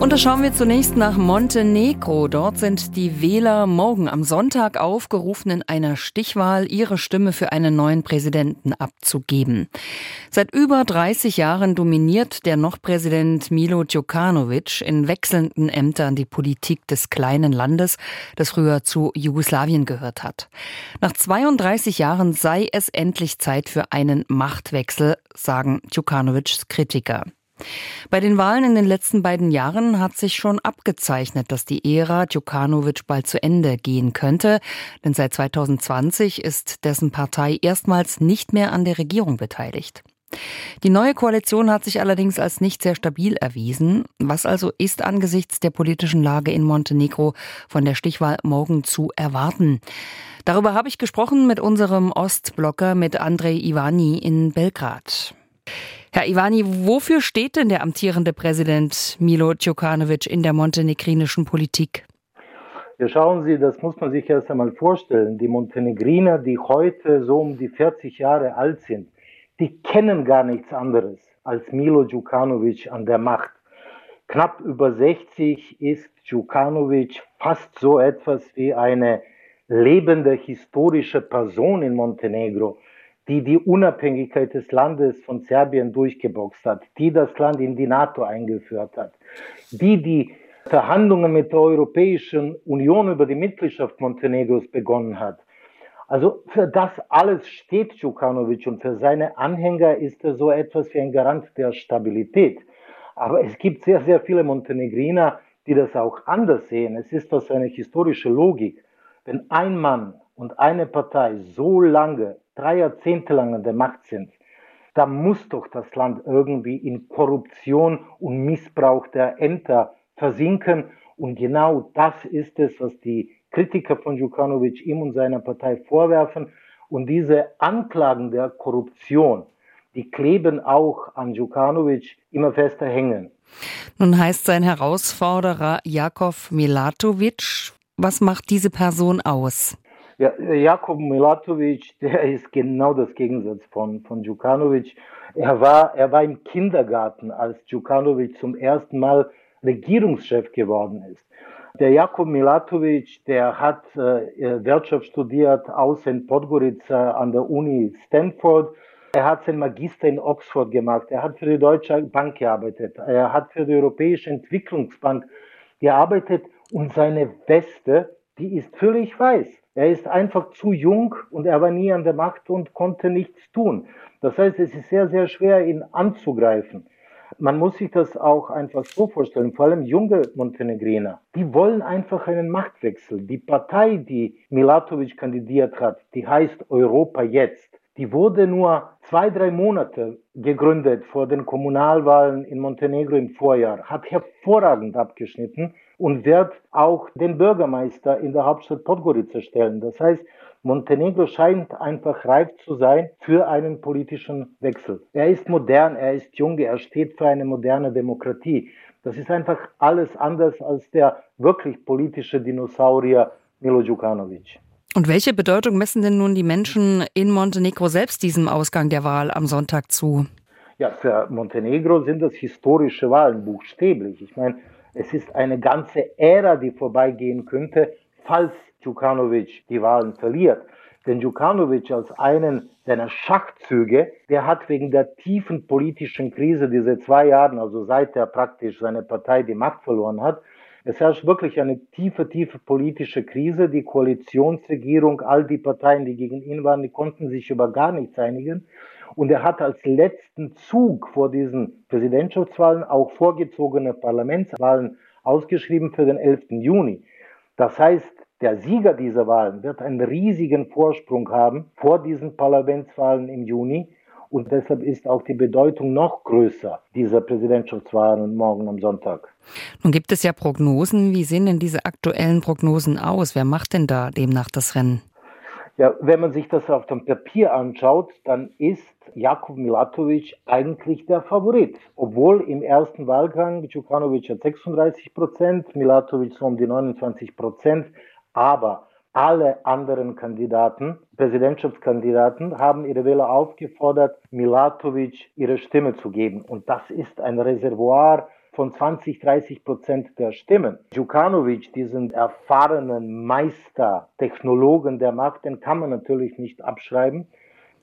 Und da schauen wir zunächst nach Montenegro. Dort sind die Wähler morgen am Sonntag aufgerufen, in einer Stichwahl ihre Stimme für einen neuen Präsidenten abzugeben. Seit über 30 Jahren dominiert der noch Präsident Milo Djukanovic in wechselnden Ämtern die Politik des kleinen Landes, das früher zu Jugoslawien gehört hat. Nach 32 Jahren sei es endlich Zeit für einen Machtwechsel, sagen Djukanovics Kritiker. Bei den Wahlen in den letzten beiden Jahren hat sich schon abgezeichnet, dass die Ära Djukanovic bald zu Ende gehen könnte, denn seit 2020 ist dessen Partei erstmals nicht mehr an der Regierung beteiligt. Die neue Koalition hat sich allerdings als nicht sehr stabil erwiesen. Was also ist angesichts der politischen Lage in Montenegro von der Stichwahl morgen zu erwarten? Darüber habe ich gesprochen mit unserem Ostblocker, mit Andrei Ivani in Belgrad. Herr Ivani, wofür steht denn der amtierende Präsident Milo Djukanovic in der montenegrinischen Politik? Ja, schauen Sie, das muss man sich erst einmal vorstellen. Die Montenegriner, die heute so um die 40 Jahre alt sind, die kennen gar nichts anderes als Milo Djukanovic an der Macht. Knapp über 60 ist Djukanovic fast so etwas wie eine lebende historische Person in Montenegro die die Unabhängigkeit des Landes von Serbien durchgeboxt hat, die das Land in die NATO eingeführt hat, die die Verhandlungen mit der Europäischen Union über die Mitgliedschaft Montenegros begonnen hat. Also für das alles steht Djukanovic und für seine Anhänger ist er so etwas wie ein Garant der Stabilität. Aber es gibt sehr, sehr viele Montenegriner, die das auch anders sehen. Es ist das eine historische Logik. Wenn ein Mann und eine Partei so lange drei Jahrzehnte lang an der Macht sind, da muss doch das Land irgendwie in Korruption und Missbrauch der Ämter versinken. Und genau das ist es, was die Kritiker von Djukanovic ihm und seiner Partei vorwerfen. Und diese Anklagen der Korruption, die kleben auch an Djukanovic immer fester hängen. Nun heißt sein Herausforderer Jakov Milatovic. Was macht diese Person aus? Ja, Jakob Milatovic, der ist genau das Gegensatz von, von Djukanovic. Er war, er war im Kindergarten, als Djukanovic zum ersten Mal Regierungschef geworden ist. Der Jakob Milatovic, der hat äh, Wirtschaft studiert, außer in Podgorica an der Uni Stanford. Er hat seinen Magister in Oxford gemacht. Er hat für die Deutsche Bank gearbeitet. Er hat für die Europäische Entwicklungsbank gearbeitet und seine Weste, die ist völlig weiß. Er ist einfach zu jung und er war nie an der Macht und konnte nichts tun. Das heißt, es ist sehr, sehr schwer, ihn anzugreifen. Man muss sich das auch einfach so vorstellen, vor allem junge Montenegriner, die wollen einfach einen Machtwechsel. Die Partei, die Milatovic kandidiert hat, die heißt Europa jetzt. Die wurde nur zwei, drei Monate gegründet vor den Kommunalwahlen in Montenegro im Vorjahr, hat hervorragend abgeschnitten und wird auch den Bürgermeister in der Hauptstadt Podgorica stellen. Das heißt, Montenegro scheint einfach reif zu sein für einen politischen Wechsel. Er ist modern, er ist jung, er steht für eine moderne Demokratie. Das ist einfach alles anders als der wirklich politische Dinosaurier Milo Djukanovic. Und welche Bedeutung messen denn nun die Menschen in Montenegro selbst diesem Ausgang der Wahl am Sonntag zu? Ja, für Montenegro sind das historische Wahlen, buchstäblich. Ich meine, es ist eine ganze Ära, die vorbeigehen könnte, falls Djukanovic die Wahlen verliert. Denn Djukanovic als einen seiner Schachzüge, der hat wegen der tiefen politischen Krise diese zwei Jahre, also seit er praktisch seine Partei die Macht verloren hat, es herrscht wirklich eine tiefe, tiefe politische Krise. Die Koalitionsregierung, all die Parteien, die gegen ihn waren, die konnten sich über gar nichts einigen. Und er hat als letzten Zug vor diesen Präsidentschaftswahlen auch vorgezogene Parlamentswahlen ausgeschrieben für den 11. Juni. Das heißt, der Sieger dieser Wahlen wird einen riesigen Vorsprung haben vor diesen Parlamentswahlen im Juni. Und deshalb ist auch die Bedeutung noch größer dieser Präsidentschaftswahlen morgen am Sonntag. Nun gibt es ja Prognosen. Wie sehen denn diese aktuellen Prognosen aus? Wer macht denn da demnach das Rennen? Ja, wenn man sich das auf dem Papier anschaut, dann ist Jakub Milatovic eigentlich der Favorit. Obwohl im ersten Wahlgang Djukanovic hat 36 Prozent, Milatovic um die 29 Prozent. Aber alle anderen Kandidaten, Präsidentschaftskandidaten, haben ihre Wähler aufgefordert, Milatovic ihre Stimme zu geben. Und das ist ein Reservoir von 20, 30 Prozent der Stimmen. Djukanovic, diesen erfahrenen Meister, Technologen der Macht, den kann man natürlich nicht abschreiben.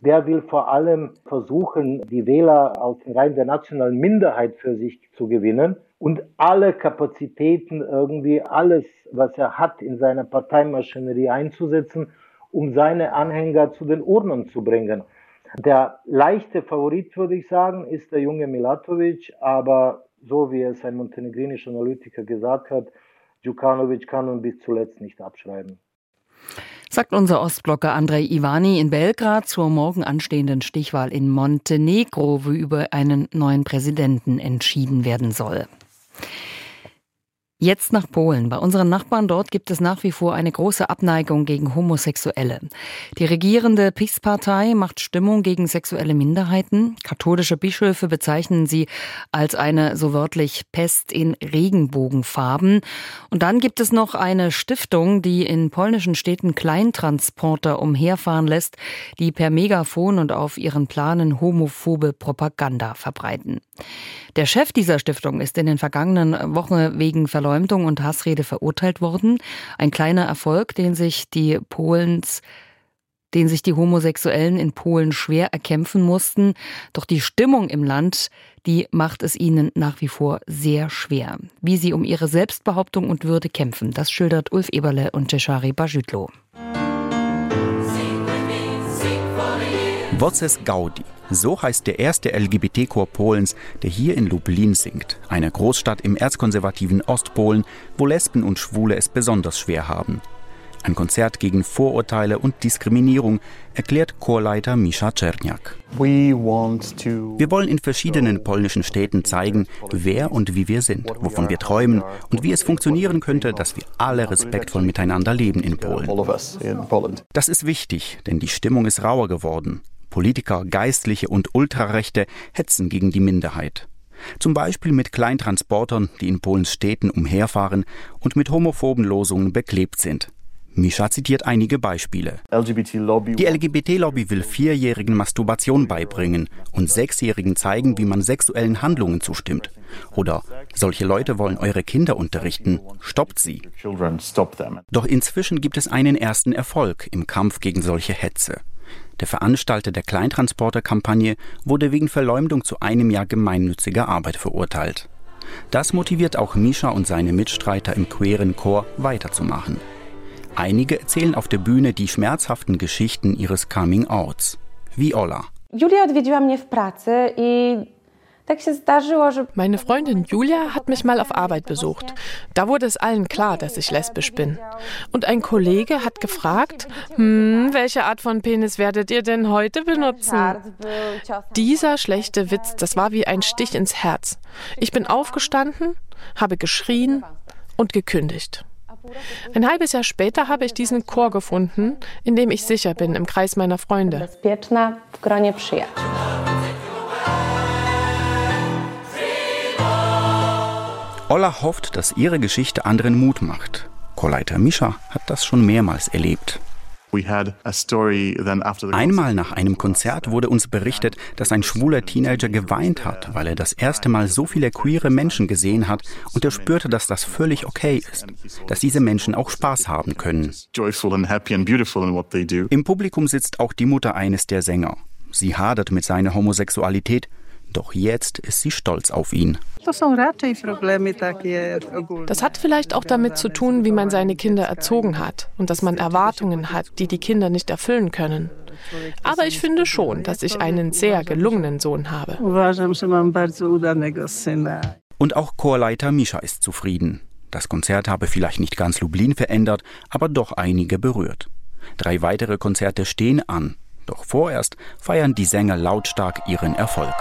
Der will vor allem versuchen, die Wähler aus den Reihen der nationalen Minderheit für sich zu gewinnen und alle Kapazitäten irgendwie, alles, was er hat, in seiner Parteimaschinerie einzusetzen, um seine Anhänger zu den Urnen zu bringen. Der leichte Favorit, würde ich sagen, ist der junge Milatovic, aber so wie es ein montenegrinischer Analytiker gesagt hat, Djukanovic kann nun bis zuletzt nicht abschreiben. Sagt unser Ostblocker Andrei Ivani in Belgrad zur morgen anstehenden Stichwahl in Montenegro, wo über einen neuen Präsidenten entschieden werden soll. Jetzt nach Polen. Bei unseren Nachbarn dort gibt es nach wie vor eine große Abneigung gegen Homosexuelle. Die regierende PiS-Partei macht Stimmung gegen sexuelle Minderheiten. Katholische Bischöfe bezeichnen sie als eine so wörtlich Pest in Regenbogenfarben. Und dann gibt es noch eine Stiftung, die in polnischen Städten Kleintransporter umherfahren lässt, die per Megafon und auf ihren Planen homophobe Propaganda verbreiten. Der Chef dieser Stiftung ist in den vergangenen Wochen wegen Verleumdung und Hassrede verurteilt worden. Ein kleiner Erfolg, den sich die Polens den sich die Homosexuellen in Polen schwer erkämpfen mussten. Doch die Stimmung im Land, die macht es ihnen nach wie vor sehr schwer. Wie sie um ihre Selbstbehauptung und Würde kämpfen, das schildert Ulf Eberle und Cesare Bajütlo. Voces Gaudi. So heißt der erste LGBT-Chor Polens, der hier in Lublin singt, einer Großstadt im erzkonservativen Ostpolen, wo Lesben und Schwule es besonders schwer haben. Ein Konzert gegen Vorurteile und Diskriminierung, erklärt Chorleiter Mischa Czerniak. Wir wollen in verschiedenen polnischen Städten zeigen, wer und wie wir sind, wovon wir träumen und wie es funktionieren könnte, dass wir alle respektvoll miteinander leben in Polen. Das ist wichtig, denn die Stimmung ist rauer geworden. Politiker, Geistliche und Ultrarechte hetzen gegen die Minderheit. Zum Beispiel mit Kleintransportern, die in Polens Städten umherfahren und mit homophoben Losungen beklebt sind. Mischa zitiert einige Beispiele. Die LGBT-Lobby will Vierjährigen Masturbation beibringen und Sechsjährigen zeigen, wie man sexuellen Handlungen zustimmt. Oder solche Leute wollen eure Kinder unterrichten. Stoppt sie. Doch inzwischen gibt es einen ersten Erfolg im Kampf gegen solche Hetze. Der Veranstalter der Kleintransporter-Kampagne wurde wegen Verleumdung zu einem Jahr gemeinnütziger Arbeit verurteilt. Das motiviert auch Misha und seine Mitstreiter im queeren Chor weiterzumachen. Einige erzählen auf der Bühne die schmerzhaften Geschichten ihres Coming-Outs. Wie Ola. Julia odwiedziła mnie w pracy i meine Freundin Julia hat mich mal auf Arbeit besucht. Da wurde es allen klar, dass ich lesbisch bin. Und ein Kollege hat gefragt, hm, welche Art von Penis werdet ihr denn heute benutzen? Dieser schlechte Witz, das war wie ein Stich ins Herz. Ich bin aufgestanden, habe geschrien und gekündigt. Ein halbes Jahr später habe ich diesen Chor gefunden, in dem ich sicher bin im Kreis meiner Freunde. Olla hofft, dass ihre Geschichte anderen Mut macht. Chorleiter Mischa hat das schon mehrmals erlebt. Einmal nach einem Konzert wurde uns berichtet, dass ein schwuler Teenager geweint hat, weil er das erste Mal so viele queere Menschen gesehen hat und er spürte, dass das völlig okay ist, dass diese Menschen auch Spaß haben können. Im Publikum sitzt auch die Mutter eines der Sänger. Sie hadert mit seiner Homosexualität, doch jetzt ist sie stolz auf ihn. Das hat vielleicht auch damit zu tun, wie man seine Kinder erzogen hat und dass man Erwartungen hat, die die Kinder nicht erfüllen können. Aber ich finde schon, dass ich einen sehr gelungenen Sohn habe. Und auch Chorleiter Mischa ist zufrieden. Das Konzert habe vielleicht nicht ganz Lublin verändert, aber doch einige berührt. Drei weitere Konzerte stehen an. Doch vorerst feiern die Sänger lautstark ihren Erfolg.